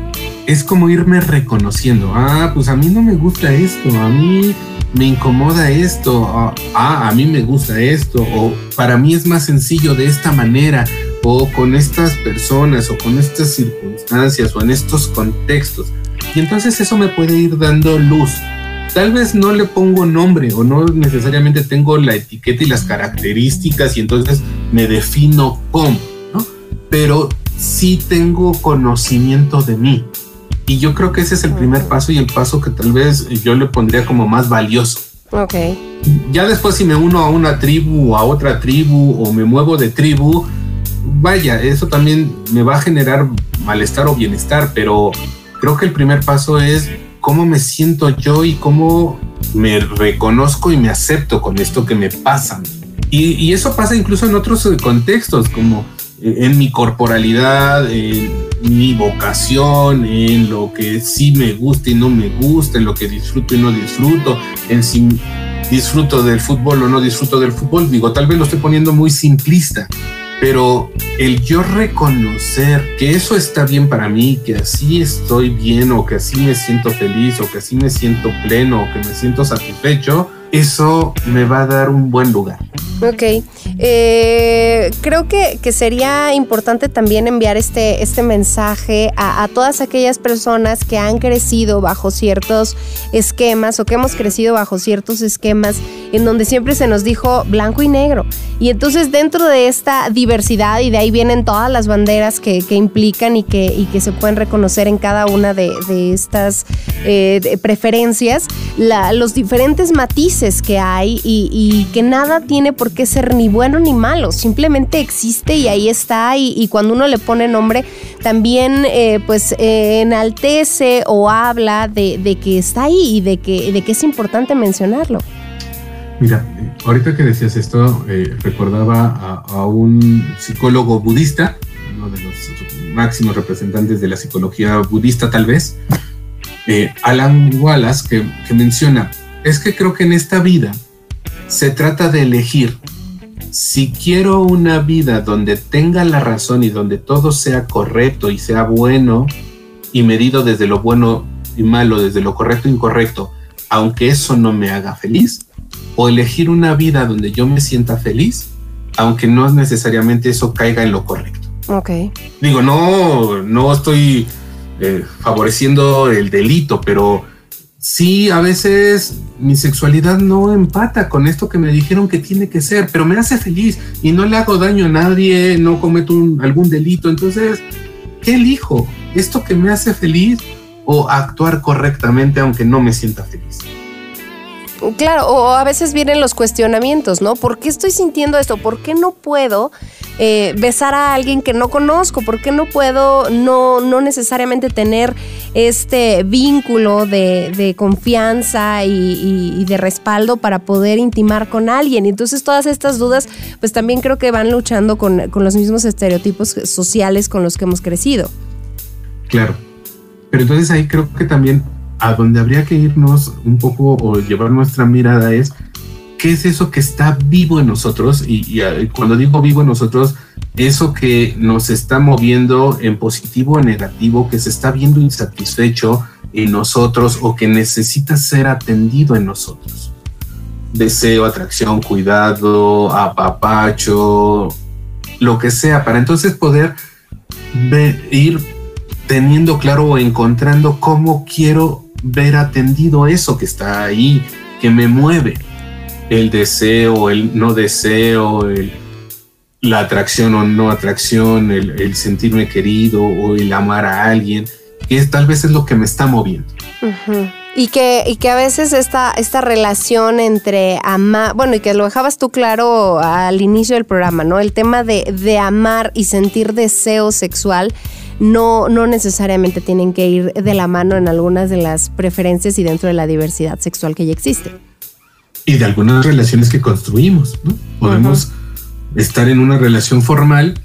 es como irme reconociendo, ah, pues a mí no me gusta esto, a mí me incomoda esto, ah, a mí me gusta esto, o para mí es más sencillo de esta manera, o con estas personas, o con estas circunstancias, o en estos contextos. Y entonces eso me puede ir dando luz tal vez no le pongo nombre o no necesariamente tengo la etiqueta y las características y entonces me defino como, ¿no? Pero sí tengo conocimiento de mí. Y yo creo que ese es el primer paso y el paso que tal vez yo le pondría como más valioso.
Ok.
Ya después si me uno a una tribu o a otra tribu o me muevo de tribu, vaya, eso también me va a generar malestar o bienestar, pero creo que el primer paso es cómo me siento yo y cómo me reconozco y me acepto con esto que me pasa. Y, eso pasa incluso en otros contextos, como en mi corporalidad, en mi vocación, en lo que sí me gusta y no me gusta, en lo que disfruto y no disfruto, en si disfruto del fútbol o no disfruto del fútbol. Digo, tal vez lo estoy poniendo muy simplista, pero el yo reconocer que eso está bien para mí, que así estoy bien o que así me siento feliz o que así me siento pleno o que me siento satisfecho, eso me va a dar un buen lugar.
Ok. Eh, creo que, sería importante también enviar este, este mensaje a, todas aquellas personas que han crecido bajo ciertos esquemas o que hemos crecido bajo ciertos esquemas en donde siempre se nos dijo blanco y negro. Y entonces dentro de esta diversidad y de ahí vienen todas las banderas que, implican y que, y que se pueden reconocer en cada una de, estas eh, preferencias, los diferentes matices que hay y, que nada tiene por qué ser ni bueno ni malo, simplemente existe y ahí está y, cuando uno le pone nombre también eh, pues eh, enaltece o habla de, que está ahí y de que, de que es importante mencionarlo.
Mira, ahorita que decías esto, eh, recordaba a, un psicólogo budista, uno de los máximos representantes de la psicología budista tal vez, Alan Wallace, que, que menciona, es que creo que en esta vida se trata de elegir si quiero una vida donde tenga la razón y donde todo sea correcto y sea bueno y medido desde lo bueno y malo, desde lo correcto e incorrecto, aunque eso no me haga feliz, o elegir una vida donde yo me sienta feliz, aunque no necesariamente eso caiga en lo correcto.
Ok.
Digo, no, no estoy eh, favoreciendo el delito, pero sí, a veces mi sexualidad no empata con esto que me dijeron que tiene que ser, pero me hace feliz y no le hago daño a nadie, no cometo algún delito. Entonces, ¿qué elijo? ¿Esto que me hace feliz o actuar correctamente aunque no me sienta feliz.
Claro, o a veces vienen los cuestionamientos, ¿no? ¿Por qué estoy sintiendo esto? ¿Por qué no puedo eh, besar a alguien que no conozco? ¿Por qué no puedo no, no necesariamente tener este vínculo de, confianza y, de respaldo para poder intimar con alguien? Entonces todas estas dudas pues también creo que van luchando con, con los mismos estereotipos sociales con los que hemos crecido.
Claro, pero entonces ahí creo que también a donde habría que irnos un poco o llevar nuestra mirada es qué es eso que está vivo en nosotros y, cuando digo vivo en nosotros, eso que nos está moviendo en positivo o negativo, que se está viendo insatisfecho en nosotros o que necesita ser atendido en nosotros. Deseo, atracción, cuidado, apapacho, lo que sea, para entonces poder ir teniendo claro o encontrando cómo quiero ver atendido eso que está ahí, que me mueve. El deseo, el no deseo, la atracción o no atracción, el, sentirme querido o el amar a alguien, que es, tal vez es lo que me está moviendo.
Y que, y que a veces esta, esta relación entre amar, bueno, y que lo dejabas tú claro al inicio del programa, ¿no? El tema de, de amar y sentir deseo sexual no, no necesariamente tienen que ir de la mano en algunas de las preferencias y dentro de la diversidad sexual que ya existe.
Y de algunas relaciones que construimos, ¿no? Podemos estar en una relación formal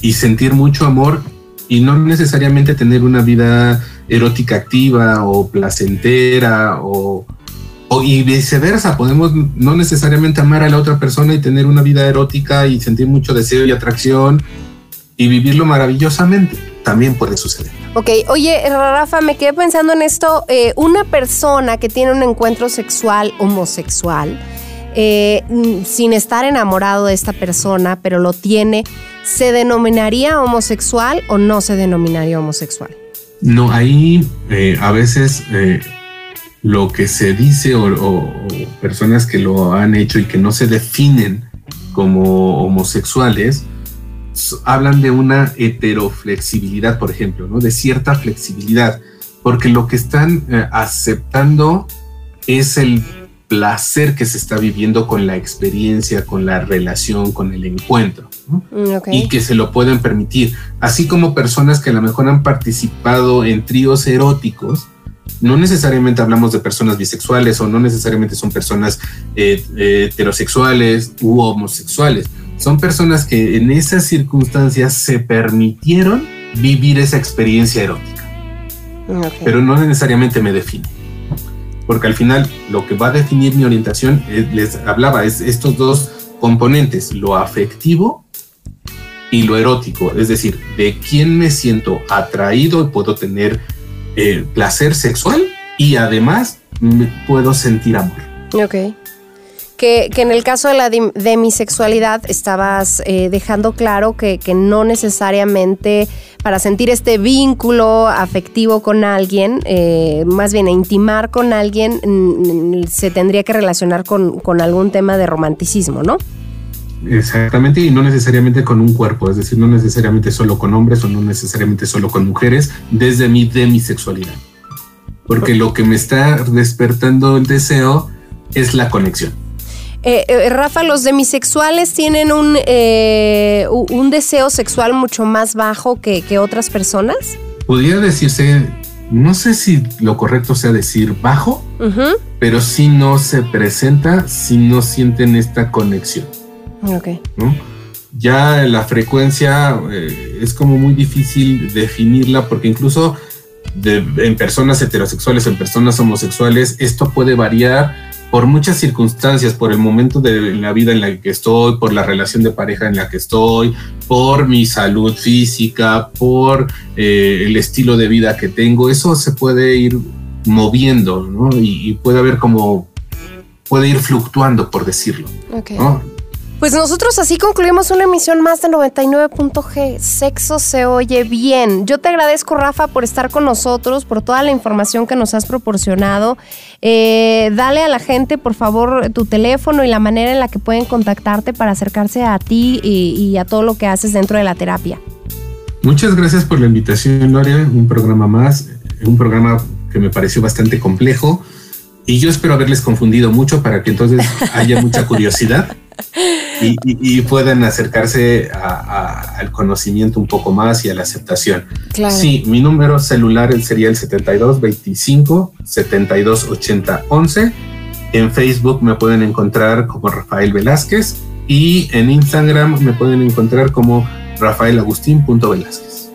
y sentir mucho amor y no necesariamente tener una vida erótica activa o placentera o, o, y viceversa. Podemos no necesariamente amar a la otra persona y tener una vida erótica y sentir mucho deseo y atracción y vivirlo maravillosamente también puede suceder.
Ok, oye, Rafa, me quedé pensando en esto. Eh, una persona que tiene un encuentro sexual homosexual, eh, mm, sin estar enamorado de esta persona, pero lo tiene, ¿se denominaría homosexual o no se denominaría homosexual?
No, ahí eh, a veces lo que se dice o, personas que lo han hecho y que no se definen como homosexuales, hablan de una heteroflexibilidad, por ejemplo, ¿no? De cierta flexibilidad, porque lo que están eh, aceptando es el placer que se está viviendo con la experiencia, con la relación, con el encuentro, mm, y que se lo pueden permitir, así como personas que a lo mejor han participado en tríos eróticos, no necesariamente hablamos de personas bisexuales o no necesariamente son personas eh, eh, heterosexuales u homosexuales son personas que en esas circunstancias se permitieron vivir esa experiencia erótica. Pero no necesariamente me define. Porque al final lo que va a definir mi orientación, eh, les hablaba, es estos dos componentes, lo afectivo y lo erótico. Es decir, de quién me siento atraído y puedo tener eh, placer sexual y además me puedo sentir amor.
Ok que, en el caso de la demisexualidad estabas eh, dejando claro que, no necesariamente para sentir este vínculo afectivo con alguien, eh, más bien intimar con alguien, se tendría que relacionar con, algún tema de romanticismo, ¿no?
Exactamente, y no necesariamente con un cuerpo, es decir, no necesariamente solo con hombres o no necesariamente solo con mujeres, desde mi demisexualidad. Porque lo que me está despertando el deseo es la conexión.
Eh, eh, Rafa, los demisexuales tienen un, eh, un deseo sexual mucho más bajo que, otras personas.
Podría decirse, no sé si lo correcto sea decir bajo, pero si no se presenta, si no sienten esta conexión.
Ok.
Ya la frecuencia es como muy difícil definirla porque incluso en personas heterosexuales, en personas homosexuales, esto puede variar por muchas circunstancias, por el momento de la vida en la que estoy, por la relación de pareja en la que estoy, por mi salud física, por eh, el estilo de vida que tengo, eso se puede ir moviendo, ¿no? Y, puede haber como, puede ir fluctuando, por decirlo.
Pues nosotros así concluimos una emisión más de 99.g. Sexo se oye bien. Yo te agradezco, Rafa, por estar con nosotros, por toda la información que nos has proporcionado. Eh, dale a la gente, por favor, tu teléfono y la manera en la que pueden contactarte para acercarse a ti y, a todo lo que haces dentro de la terapia.
Muchas gracias por la invitación, Gloria. Un programa más. un programa que me pareció bastante complejo y yo espero haberles confundido mucho para que entonces haya mucha curiosidad (laughs) y, puedan acercarse al conocimiento un poco más y a la aceptación. Sí, mi número celular sería el 72 25 72 80 11. En Facebook me pueden encontrar como Rafael Velázquez y en Instagram me pueden encontrar como rafaelagustín.velázquez.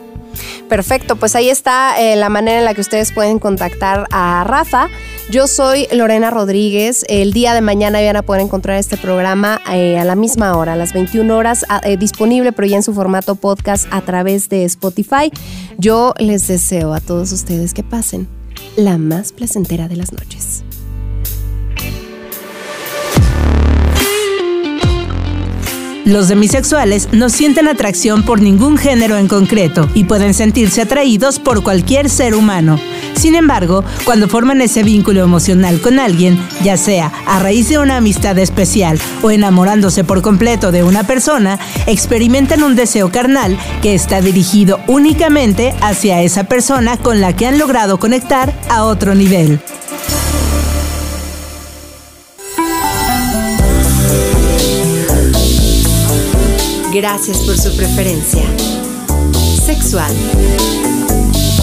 Perfecto, pues ahí está eh, la manera en la que ustedes pueden contactar a Rafa. Yo soy Lorena Rodríguez. El día de mañana van a poder encontrar este programa eh, a la misma hora, a las 21 horas, eh, disponible, pero ya en su formato podcast a través de Spotify. Yo les deseo a todos ustedes que pasen la más placentera de las noches.
Los demisexuales no sienten atracción por ningún género en concreto y pueden sentirse atraídos por cualquier ser humano. Sin embargo, cuando forman ese vínculo emocional con alguien, ya sea a raíz de una amistad especial o enamorándose por completo de una persona, experimentan un deseo carnal que está dirigido únicamente hacia esa persona con la que han logrado conectar a otro nivel. Gracias por su preferencia. Sexual.